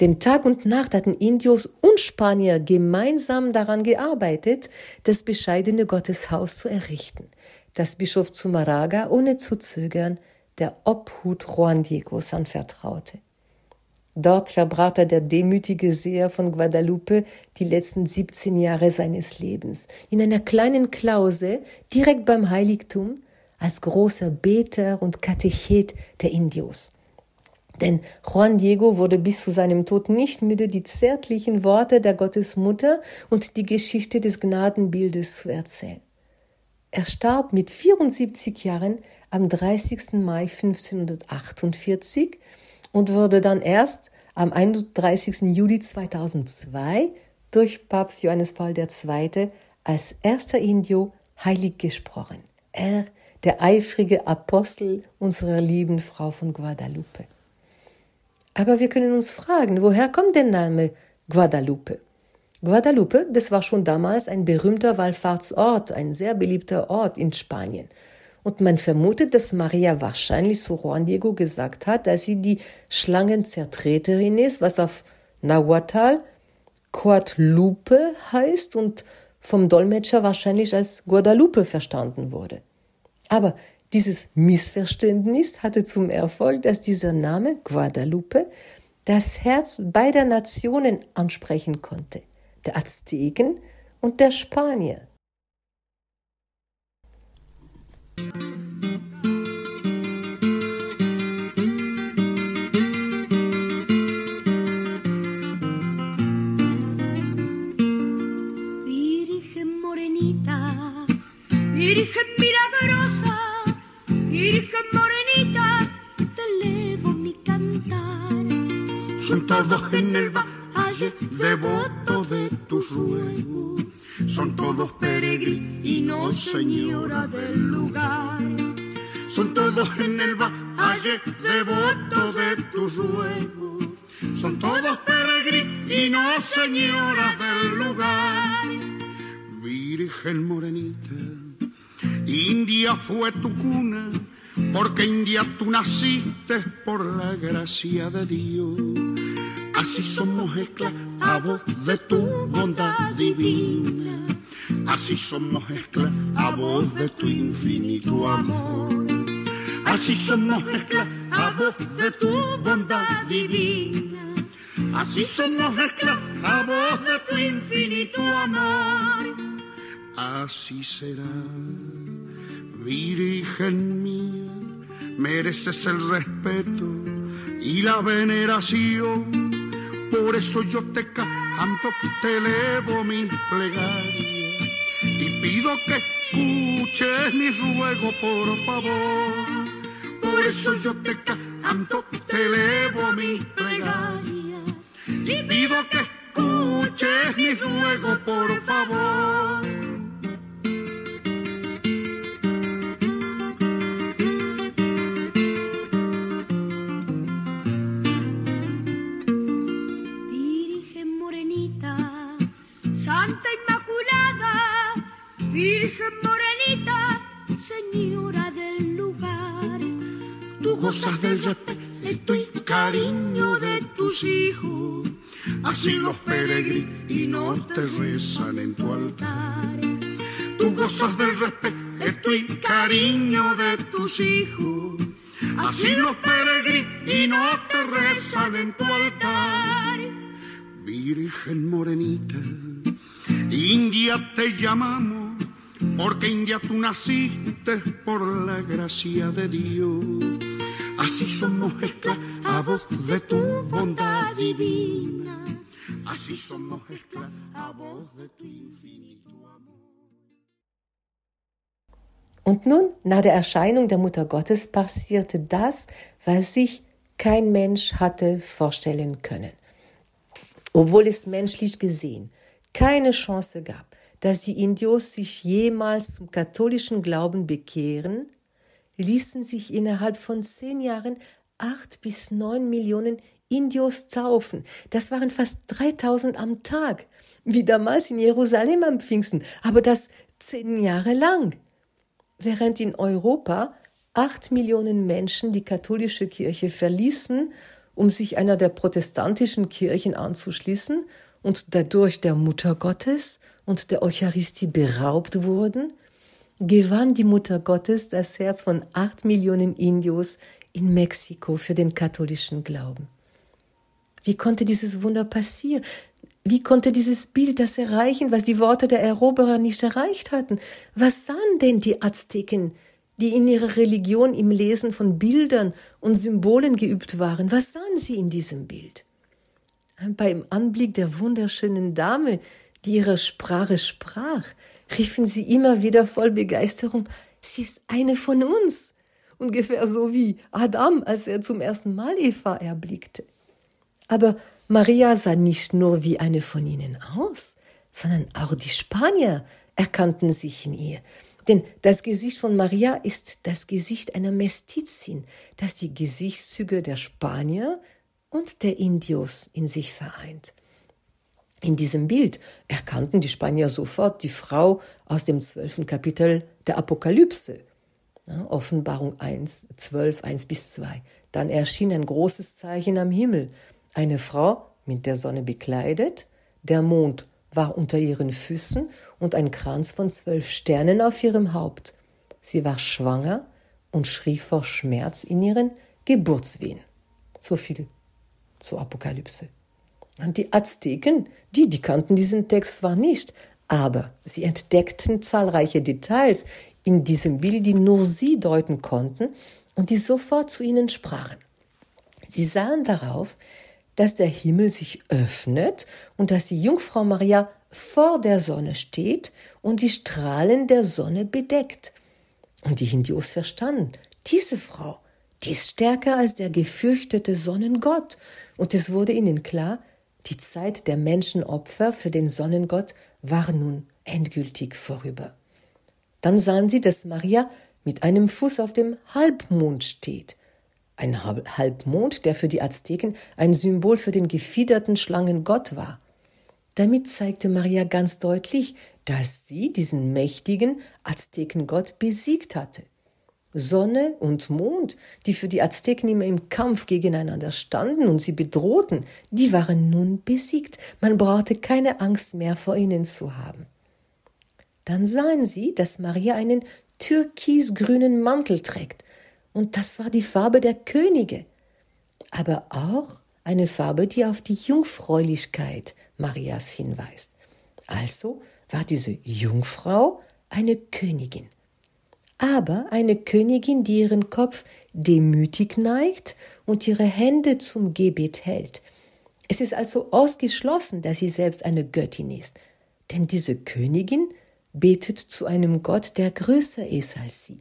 S2: Denn Tag und Nacht hatten Indios und Spanier gemeinsam daran gearbeitet, das bescheidene Gotteshaus zu errichten, das Bischof Zumaraga ohne zu zögern der Obhut Juan Diegos anvertraute. Dort verbrachte der demütige Seher von Guadalupe die letzten 17 Jahre seines Lebens, in einer kleinen Klause direkt beim Heiligtum, als großer Beter und Katechet der Indios. Denn Juan Diego wurde bis zu seinem Tod nicht müde, die zärtlichen Worte der Gottesmutter und die Geschichte des Gnadenbildes zu erzählen. Er starb mit 74 Jahren am 30. Mai 1548 und wurde dann erst am 31. Juli 2002 durch Papst Johannes Paul II. als erster Indio heilig gesprochen. Er, der eifrige Apostel unserer lieben Frau von Guadalupe. Aber wir können uns fragen, woher kommt der Name Guadalupe? Guadalupe, das war schon damals ein berühmter Wallfahrtsort, ein sehr beliebter Ort in Spanien. Und man vermutet, dass Maria wahrscheinlich zu Juan Diego gesagt hat, dass sie die Schlangenzertreterin ist, was auf Nahuatl Coatlupe heißt und vom Dolmetscher wahrscheinlich als Guadalupe verstanden wurde. Aber dieses Missverständnis hatte zum Erfolg, dass dieser Name Guadalupe das Herz beider Nationen ansprechen konnte, der Azteken und der Spanier.
S3: Virgen morenita, Virgen Virgen morenita, te elevo mi cantar.
S4: Son todos en el valle devotos de tus ruegos, son todos peregrinos, Señora del lugar. Son todos en el valle devoto de tus ruegos. Son todos peregrinos, señoras del lugar. Virgen morenita, India fue tu cuna, porque India tú naciste por la gracia de Dios. Así somos esclavos de tu bondad divina. Así somos esclavos de tu infinito amor. Así somos esclavos de tu bondad divina. Así somos esclavos de tu infinito amor. Así será, Virgen mía, mereces el respeto y la veneración. Por eso yo te canto, te elevo mi plegaria y pido que escuches mi ruego, por favor. Por eso yo te canto, te elevo mis plegarias y pido que escuches mi ruego, por favor. Gozas del respeto y cariño de tus hijos, así los peregrinos te rezan en tu altar. Tú gozas del respeto y cariño de tus hijos, así los peregrinos te rezan en tu altar. Virgen morenita, India te llamamos, porque India tú naciste por la gracia de Dios. Así somos esclavos de tu bondad divina, así somos esclavos de tu infinito amor.
S2: Und nun, nach der Erscheinung der Mutter Gottes, passierte das, was sich kein Mensch hatte vorstellen können. Obwohl es menschlich gesehen keine Chance gab, dass die Indios sich jemals zum katholischen Glauben bekehren, ließen sich innerhalb von zehn Jahren acht bis neun Millionen Indios taufen. Das waren fast 3000 am Tag, wie damals in Jerusalem am Pfingsten, aber das zehn Jahre lang. Während in Europa acht Millionen Menschen die katholische Kirche verließen, um sich einer der protestantischen Kirchen anzuschließen und dadurch der Mutter Gottes und der Eucharistie beraubt wurden, gewann die Mutter Gottes das Herz von acht Millionen Indios in Mexiko für den katholischen Glauben. Wie konnte dieses Wunder passieren? Wie konnte dieses Bild das erreichen, was die Worte der Eroberer nicht erreicht hatten? Was sahen denn die Azteken, die in ihrer Religion im Lesen von Bildern und Symbolen geübt waren? Was sahen sie in diesem Bild? Beim Anblick der wunderschönen Dame, die ihre Sprache sprach, riefen sie immer wieder voll Begeisterung, sie ist eine von uns. Ungefähr so wie Adam, als er zum ersten Mal Eva erblickte. Aber Maria sah nicht nur wie eine von ihnen aus, sondern auch die Spanier erkannten sich in ihr. Denn das Gesicht von Maria ist das Gesicht einer Mestizin, das die Gesichtszüge der Spanier und der Indios in sich vereint. In diesem Bild erkannten die Spanier sofort die Frau aus dem zwölften Kapitel der Apokalypse. Ja, Offenbarung 1, 12, 1 bis 2. Dann erschien ein großes Zeichen am Himmel. Eine Frau mit der Sonne bekleidet, der Mond war unter ihren Füßen und ein Kranz von zwölf Sternen auf ihrem Haupt. Sie war schwanger und schrie vor Schmerz in ihren Geburtswehen. So viel zur Apokalypse. Und die Azteken, die, die kannten diesen Text zwar nicht, aber sie entdeckten zahlreiche Details in diesem Bild, die nur sie deuten konnten und die sofort zu ihnen sprachen. Sie sahen darauf, dass der Himmel sich öffnet und dass die Jungfrau Maria vor der Sonne steht und die Strahlen der Sonne bedeckt. Und die Hindus verstanden, diese Frau, die ist stärker als der gefürchtete Sonnengott. Und es wurde ihnen klar, die Zeit der Menschenopfer für den Sonnengott war nun endgültig vorüber. Dann sahen sie, dass Maria mit einem Fuß auf dem Halbmond steht. ein Halbmond, der für die Azteken ein Symbol für den gefiederten Schlangengott war. Damit zeigte Maria ganz deutlich, dass sie diesen mächtigen Aztekengott besiegt hatte. Sonne und Mond, die für die Azteken immer im Kampf gegeneinander standen und sie bedrohten, die waren nun besiegt. Man brauchte keine Angst mehr vor ihnen zu haben. Dann sahen sie, dass Maria einen türkisgrünen Mantel trägt, und das war die Farbe der Könige, aber auch eine Farbe, die auf die Jungfräulichkeit Marias hinweist. Also war diese Jungfrau eine Königin, aber eine Königin, die ihren Kopf demütig neigt und ihre Hände zum Gebet hält. Es ist also ausgeschlossen, dass sie selbst eine Göttin ist, denn diese Königin betet zu einem Gott, der größer ist als sie.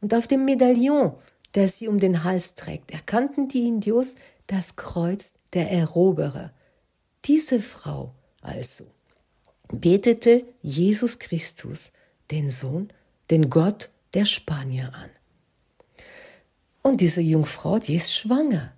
S2: Und auf dem Medaillon, das sie um den Hals trägt, erkannten die Indios das Kreuz der Eroberer. Diese Frau also betete Jesus Christus, den Sohn, den Gott der Spanier an. Und diese Jungfrau, die ist schwanger.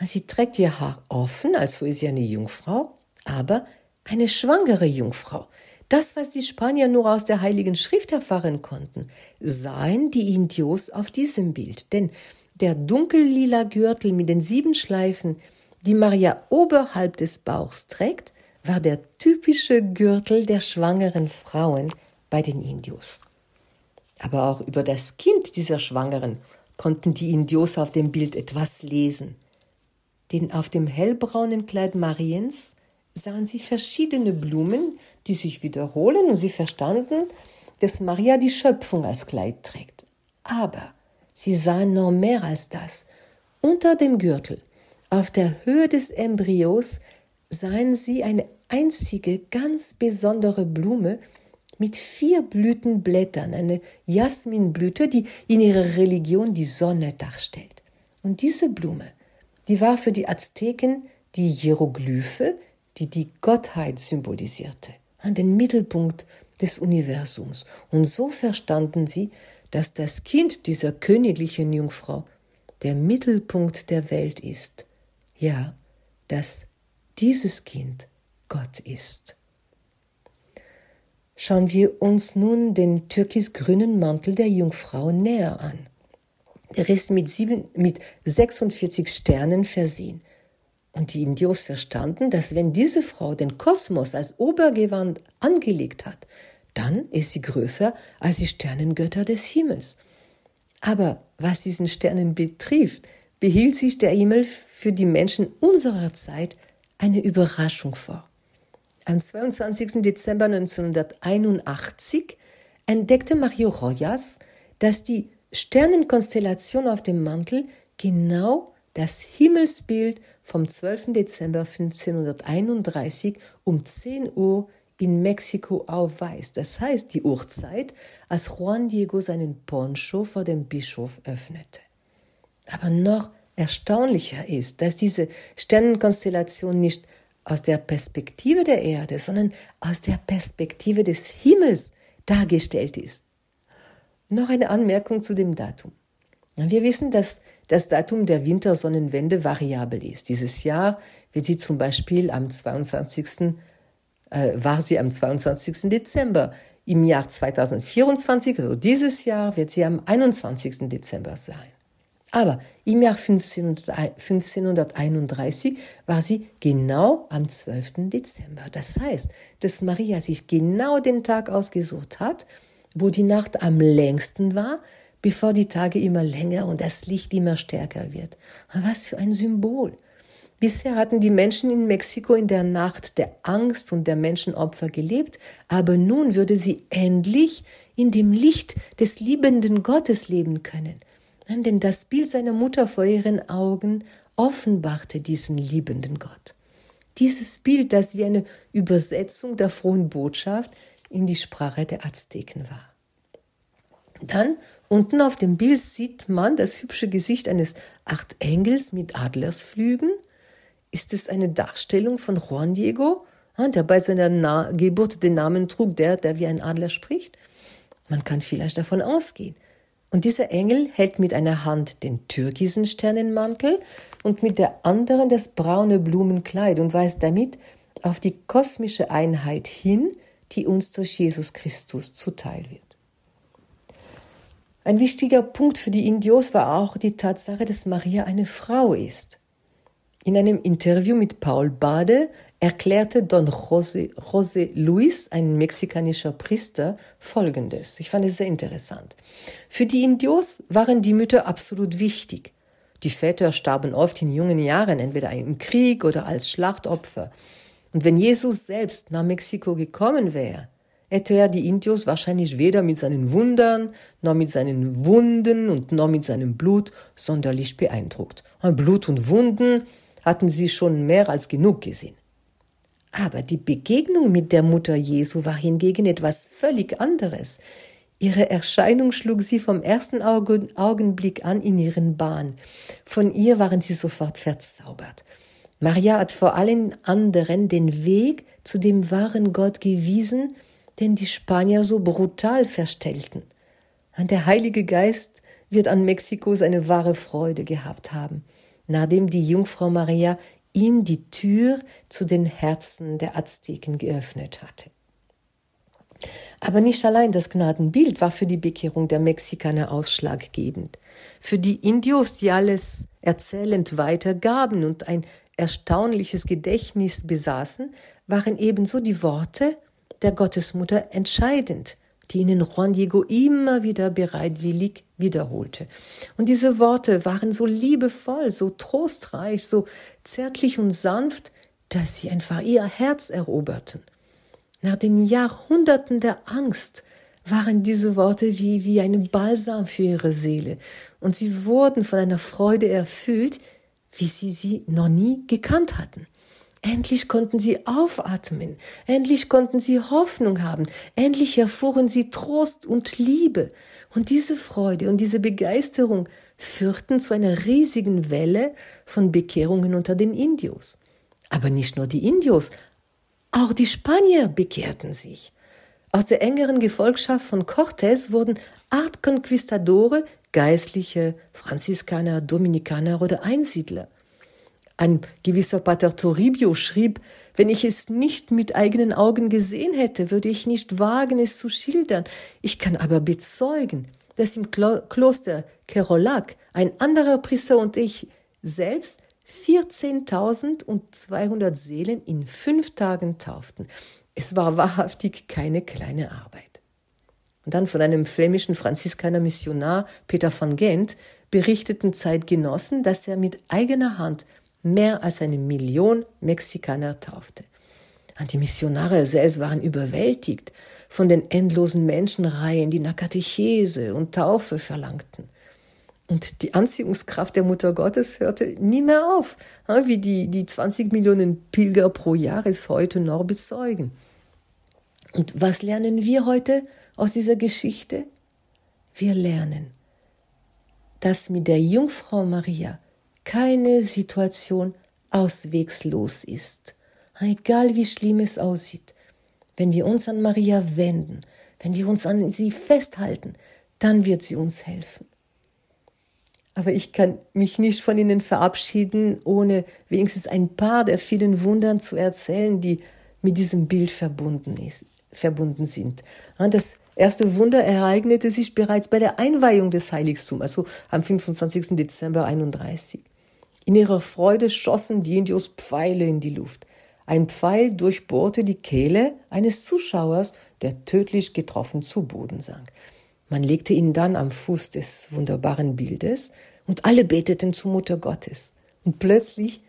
S2: Sie trägt ihr Haar offen, also ist sie eine Jungfrau, aber eine schwangere Jungfrau. Das, was die Spanier nur aus der Heiligen Schrift erfahren konnten, sahen die Indios auf diesem Bild. Denn der dunkellila Gürtel mit den sieben Schleifen, die Maria oberhalb des Bauchs trägt, war der typische Gürtel der schwangeren Frauen bei den Indios. Aber auch über das Kind dieser Schwangeren konnten die Indios auf dem Bild etwas lesen. Denn auf dem hellbraunen Kleid Mariens sahen sie verschiedene Blumen, die sich wiederholen, und sie verstanden, dass Maria die Schöpfung als Kleid trägt. Aber sie sahen noch mehr als das. Unter dem Gürtel, auf der Höhe des Embryos, sahen sie eine einzige, ganz besondere Blume mit vier Blütenblättern, eine Jasminblüte, die in ihrer Religion die Sonne darstellt. Und diese Blume, die war für die Azteken die Hieroglyphe, die die Gottheit symbolisierte, an den Mittelpunkt des Universums. Und so verstanden sie, dass das Kind dieser königlichen Jungfrau der Mittelpunkt der Welt ist. Ja, dass dieses Kind Gott ist. Schauen wir uns nun den türkisgrünen Mantel der Jungfrau näher an. Er ist mit, sieben, mit 46 Sternen versehen. Und die Indios verstanden, dass wenn diese Frau den Kosmos als Obergewand angelegt hat, dann ist sie größer als die Sternengötter des Himmels. Aber was diesen Sternen betrifft, behielt sich der Himmel für die Menschen unserer Zeit eine Überraschung vor. Am 22. Dezember 1981 entdeckte Mario Rojas, dass die Sternenkonstellation auf dem Mantel genau das Himmelsbild vom 12. Dezember 1531 um 10 Uhr in Mexiko aufweist. Das heißt die Uhrzeit, als Juan Diego seinen Poncho vor dem Bischof öffnete. Aber noch erstaunlicher ist, dass diese Sternenkonstellation nicht aus der Perspektive der Erde, sondern aus der Perspektive des Himmels dargestellt ist. Noch eine Anmerkung zu dem Datum. Wir wissen, dass das Datum der Wintersonnenwende variabel ist. Dieses Jahr wird sie zum Beispiel am 22. Äh, war sie am 22. Dezember. Im Jahr 2024, also dieses Jahr, wird sie am 21. Dezember sein. Aber im Jahr 1531 war sie genau am 12. Dezember. Das heißt, dass Maria sich genau den Tag ausgesucht hat, wo die Nacht am längsten war, bevor die Tage immer länger und das Licht immer stärker wird. Was für ein Symbol. Bisher hatten die Menschen in Mexiko in der Nacht der Angst und der Menschenopfer gelebt, aber nun würde sie endlich in dem Licht des liebenden Gottes leben können. Denn das Bild seiner Mutter vor ihren Augen offenbarte diesen liebenden Gott. Dieses Bild, das wie eine Übersetzung der frohen Botschaft in die Sprache der Azteken war. Dann unten auf dem Bild sieht man das hübsche Gesicht eines Achtengels mit Adlersflügen. Ist es eine Darstellung von Juan Diego, der bei seiner Na Geburt den Namen trug, der, der wie ein Adler spricht? Man kann vielleicht davon ausgehen. Und dieser Engel hält mit einer Hand den türkisen Sternenmantel und mit der anderen das braune Blumenkleid und weist damit auf die kosmische Einheit hin, die uns durch Jesus Christus zuteil wird. Ein wichtiger Punkt für die Indios war auch die Tatsache, dass Maria eine Frau ist. In einem Interview mit Paul Bade erklärte Don José, José Luis, ein mexikanischer Priester, Folgendes. Ich fand es sehr interessant. Für die Indios waren die Mütter absolut wichtig. Die Väter starben oft in jungen Jahren, entweder im Krieg oder als Schlachtopfer. Und wenn Jesus selbst nach Mexiko gekommen wäre, hätte er die Indios wahrscheinlich weder mit seinen Wundern, noch mit seinen Wunden und noch mit seinem Blut sonderlich beeindruckt. Blut und Wunden hatten sie schon mehr als genug gesehen. Aber die Begegnung mit der Mutter Jesu war hingegen etwas völlig anderes. Ihre Erscheinung schlug sie vom ersten Augenblick an in ihren Bahn. Von ihr waren sie sofort verzaubert. Maria hat vor allen anderen den Weg zu dem wahren Gott gewiesen, den die Spanier so brutal verstellten. Und der Heilige Geist wird an Mexiko seine wahre Freude gehabt haben nachdem die Jungfrau Maria ihm die Tür zu den Herzen der Azteken geöffnet hatte. Aber nicht allein das Gnadenbild war für die Bekehrung der Mexikaner ausschlaggebend. Für die Indios, die alles erzählend weitergaben und ein erstaunliches Gedächtnis besaßen, waren ebenso die Worte der Gottesmutter entscheidend, die ihnen Juan Diego immer wieder bereitwillig wiederholte. Und diese Worte waren so liebevoll, so trostreich, so zärtlich und sanft, dass sie einfach ihr Herz eroberten. Nach den Jahrhunderten der Angst waren diese Worte wie, wie ein Balsam für ihre Seele, und sie wurden von einer Freude erfüllt, wie sie sie noch nie gekannt hatten. Endlich konnten sie aufatmen, endlich konnten sie Hoffnung haben, endlich erfuhren sie Trost und Liebe. Und diese Freude und diese Begeisterung führten zu einer riesigen Welle von Bekehrungen unter den Indios. Aber nicht nur die Indios, auch die Spanier bekehrten sich. Aus der engeren Gefolgschaft von Cortés wurden Art Conquistadore, Geistliche, Franziskaner, Dominikaner oder Einsiedler. Ein gewisser Pater Toribio schrieb, wenn ich es nicht mit eigenen Augen gesehen hätte, würde ich nicht wagen, es zu schildern. Ich kann aber bezeugen, dass im Klo Kloster Kerolac ein anderer Priester und ich selbst 14.200 Seelen in fünf Tagen tauften. Es war wahrhaftig keine kleine Arbeit. Und dann von einem flämischen Franziskaner Missionar, Peter von Gent, berichteten Zeitgenossen, dass er mit eigener Hand mehr als eine Million Mexikaner taufte. Und die Missionare selbst waren überwältigt von den endlosen Menschenreihen, die nach Katechese und Taufe verlangten. Und die Anziehungskraft der Mutter Gottes hörte nie mehr auf, wie die, die 20 Millionen Pilger pro Jahr es heute noch bezeugen. Und was lernen wir heute aus dieser Geschichte? Wir lernen, dass mit der Jungfrau Maria keine Situation auswegslos ist. Egal wie schlimm es aussieht. Wenn wir uns an Maria wenden, wenn wir uns an sie festhalten, dann wird sie uns helfen. Aber ich kann mich nicht von Ihnen verabschieden, ohne wenigstens ein paar der vielen Wundern zu erzählen, die mit diesem Bild verbunden, ist, verbunden sind. Das erste Wunder ereignete sich bereits bei der Einweihung des Heiligtums, also am 25. Dezember 31. In ihrer Freude schossen die Indios Pfeile in die Luft. Ein Pfeil durchbohrte die Kehle eines Zuschauers, der tödlich getroffen zu Boden sank. Man legte ihn dann am Fuß des wunderbaren Bildes und alle beteten zu Mutter Gottes. Und plötzlich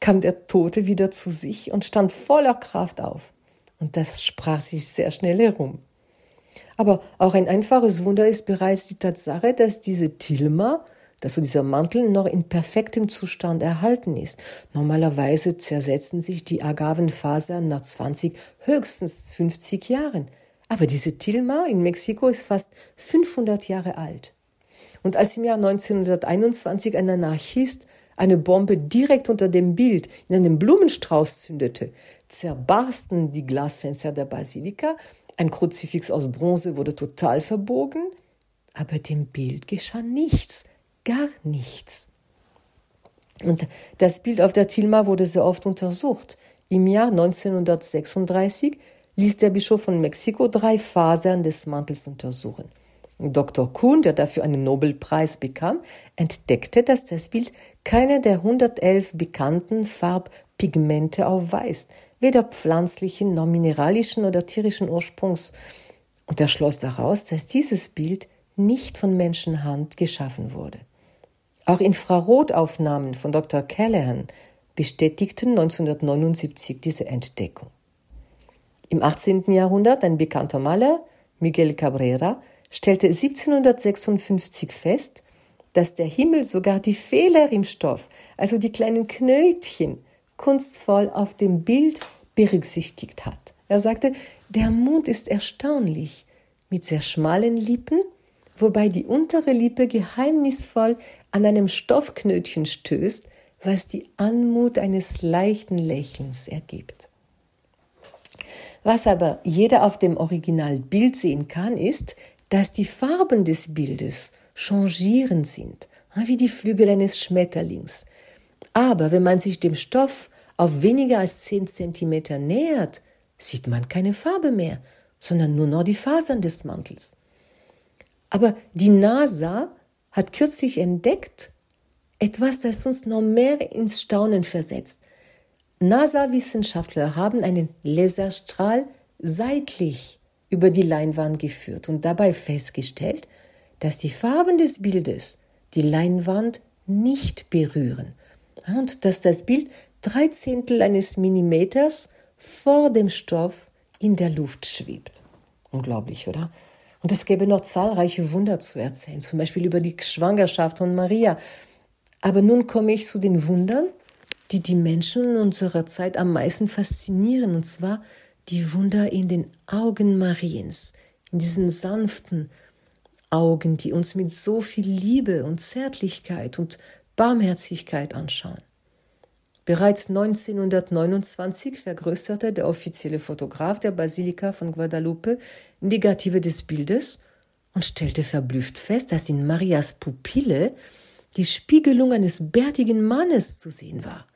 S2: kam der Tote wieder zu sich und stand voller Kraft auf. Und das sprach sich sehr schnell herum. Aber auch ein einfaches Wunder ist bereits die Tatsache, dass diese Tilma dass so dieser Mantel noch in perfektem Zustand erhalten ist. Normalerweise zersetzen sich die Agavenfasern nach 20, höchstens 50 Jahren. Aber diese Tilma in Mexiko ist fast 500 Jahre alt. Und als im Jahr 1921 ein Anarchist eine Bombe direkt unter dem Bild in einem Blumenstrauß zündete, zerbarsten die Glasfenster der Basilika, ein Kruzifix aus Bronze wurde total verbogen, aber dem Bild geschah nichts, gar nichts. Und das Bild auf der Tilma wurde sehr oft untersucht. Im Jahr 1936 ließ der Bischof von Mexiko drei Fasern des Mantels untersuchen. Dr. Kuhn, der dafür einen Nobelpreis bekam, entdeckte, dass das Bild keine der 111 bekannten Farbpigmente aufweist, weder pflanzlichen noch mineralischen oder tierischen Ursprungs. Und er schloss daraus, dass dieses Bild nicht von Menschenhand geschaffen wurde. Auch Infrarotaufnahmen von Dr. Callahan bestätigten 1979 diese Entdeckung. Im 18. Jahrhundert ein bekannter Maler, Miguel Cabrera, stellte 1756 fest, dass der Himmel sogar die Fehler im Stoff, also die kleinen Knötchen, kunstvoll auf dem Bild berücksichtigt hat. Er sagte, der Mond ist erstaunlich, mit sehr schmalen Lippen wobei die untere Lippe geheimnisvoll an einem Stoffknötchen stößt, was die Anmut eines leichten Lächelns ergibt. Was aber jeder auf dem Originalbild sehen kann, ist, dass die Farben des Bildes changierend sind, wie die Flügel eines Schmetterlings. Aber wenn man sich dem Stoff auf weniger als 10 cm nähert, sieht man keine Farbe mehr, sondern nur noch die Fasern des Mantels. Aber die NASA hat kürzlich entdeckt, etwas, das uns noch mehr ins Staunen versetzt. NASA-Wissenschaftler haben einen Laserstrahl seitlich über die Leinwand geführt und dabei festgestellt, dass die Farben des Bildes die Leinwand nicht berühren und dass das Bild drei Zehntel eines Millimeters vor dem Stoff in der Luft schwebt. Unglaublich, oder? Und es gäbe noch zahlreiche Wunder zu erzählen, zum Beispiel über die Schwangerschaft von Maria. Aber nun komme ich zu den Wundern, die die Menschen in unserer Zeit am meisten faszinieren, und zwar die Wunder in den Augen Mariens, in diesen sanften Augen, die uns mit so viel Liebe und Zärtlichkeit und Barmherzigkeit anschauen. Bereits 1929 vergrößerte der offizielle Fotograf der Basilika von Guadalupe Negative des Bildes und stellte verblüfft fest, dass in Marias Pupille die Spiegelung eines bärtigen Mannes zu sehen war.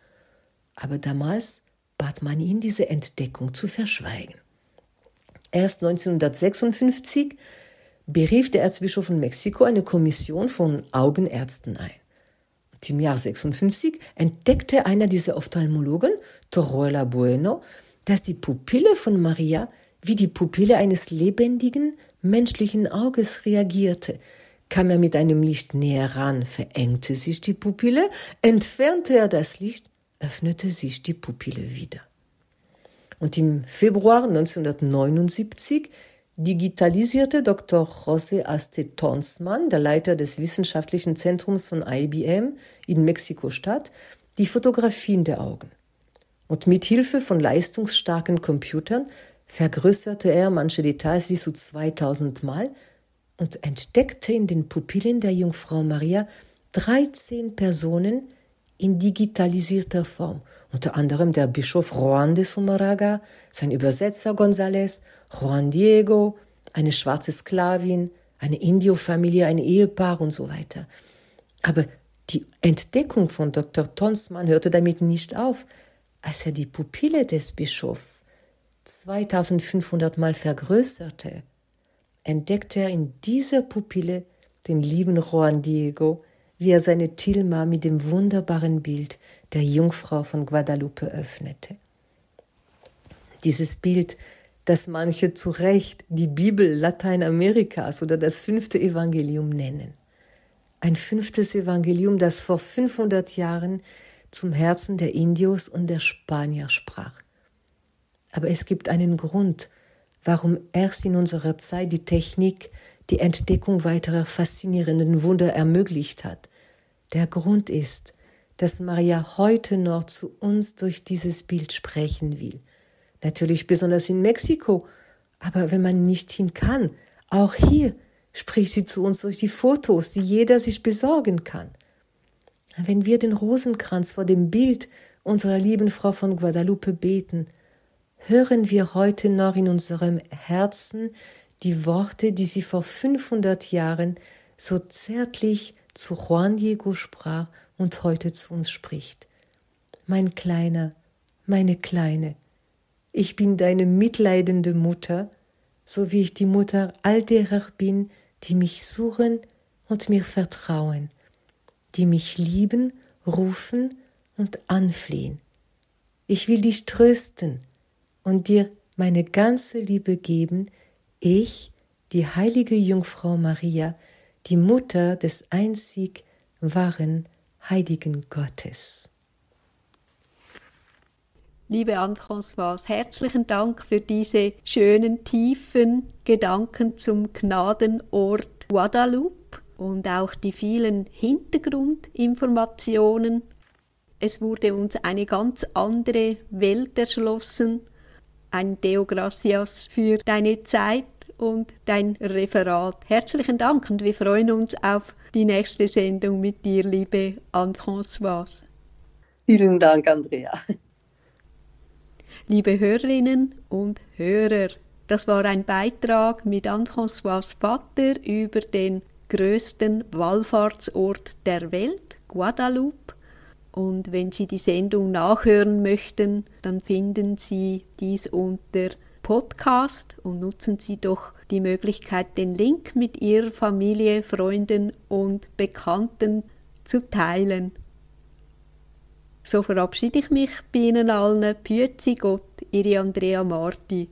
S2: Aber damals bat man ihn, diese Entdeckung zu verschweigen. Erst 1956 berief der Erzbischof von Mexiko eine Kommission von Augenärzten ein. Im Jahr 56 entdeckte einer dieser Ophthalmologen, Torruella Bueno, dass die Pupille von Maria wie die Pupille eines lebendigen, menschlichen Auges reagierte. Kam er mit einem Licht näher ran, verengte sich die Pupille, entfernte er das Licht, öffnete sich die Pupille wieder. Und im Februar 1979 digitalisierte Dr. José Aste Tonsmann, der Leiter des wissenschaftlichen Zentrums von IBM in Mexiko-Stadt, die Fotografien der Augen. Und mit Hilfe von leistungsstarken Computern vergrößerte er manche Details bis zu 2000 Mal und entdeckte in den Pupillen der Jungfrau Maria 13 Personen in digitalisierter Form, unter anderem der Bischof Juan de Sumaraga, sein Übersetzer González, Juan Diego, eine schwarze Sklavin, eine Indio-Familie, ein Ehepaar und so weiter. Aber die Entdeckung von Dr. Tonsmann hörte damit nicht auf. Als er die Pupille des Bischofs 2500 Mal vergrößerte, entdeckte er in dieser Pupille den lieben Juan Diego, wie er seine Tilma mit dem wunderbaren Bild der Jungfrau von Guadalupe öffnete. Dieses Bild, das manche zu Recht die Bibel Lateinamerikas oder das fünfte Evangelium nennen. Ein fünftes Evangelium, das vor 500 Jahren zum Herzen der Indios und der Spanier sprach. Aber es gibt einen Grund, warum erst in unserer Zeit die Technik die Entdeckung weiterer faszinierenden Wunder ermöglicht hat. Der Grund ist, dass Maria heute noch zu uns durch dieses Bild sprechen will. Natürlich besonders in Mexiko, aber wenn man nicht hin kann, auch hier spricht sie zu uns durch die Fotos, die jeder sich besorgen kann. Wenn wir den Rosenkranz vor dem Bild unserer lieben Frau von Guadalupe beten, hören wir heute noch in unserem Herzen die Worte, die sie vor 500 Jahren so zärtlich zu Juan Diego sprach und heute zu uns spricht. Mein Kleiner, meine Kleine, ich bin deine mitleidende Mutter, so wie ich die Mutter all derer bin, die mich suchen und mir vertrauen, die mich lieben, rufen und anflehen. Ich will dich trösten und dir meine ganze Liebe geben, ich, die heilige Jungfrau Maria, die Mutter des einzig wahren heiligen Gottes.
S1: Liebe Anne-Françoise, herzlichen Dank für diese schönen, tiefen Gedanken zum Gnadenort Guadalupe und auch die vielen Hintergrundinformationen. Es wurde uns eine ganz andere Welt erschlossen. Ein Deo Gracias für deine Zeit und dein Referat. Herzlichen Dank und wir freuen uns auf die nächste Sendung mit dir, liebe Anne-Françoise.
S5: Vielen Dank, Andrea.
S1: Liebe Hörerinnen und Hörer, das war ein Beitrag mit Anne-François Vater über den größten Wallfahrtsort der Welt, Guadeloupe. Und wenn Sie die Sendung nachhören möchten, dann finden Sie dies unter Podcast und nutzen Sie doch die Möglichkeit, den Link mit Ihrer Familie, Freunden und Bekannten zu teilen. So verabschiede ich mich bei Ihnen allen. Püezi Gott, Ihre Andrea Marti.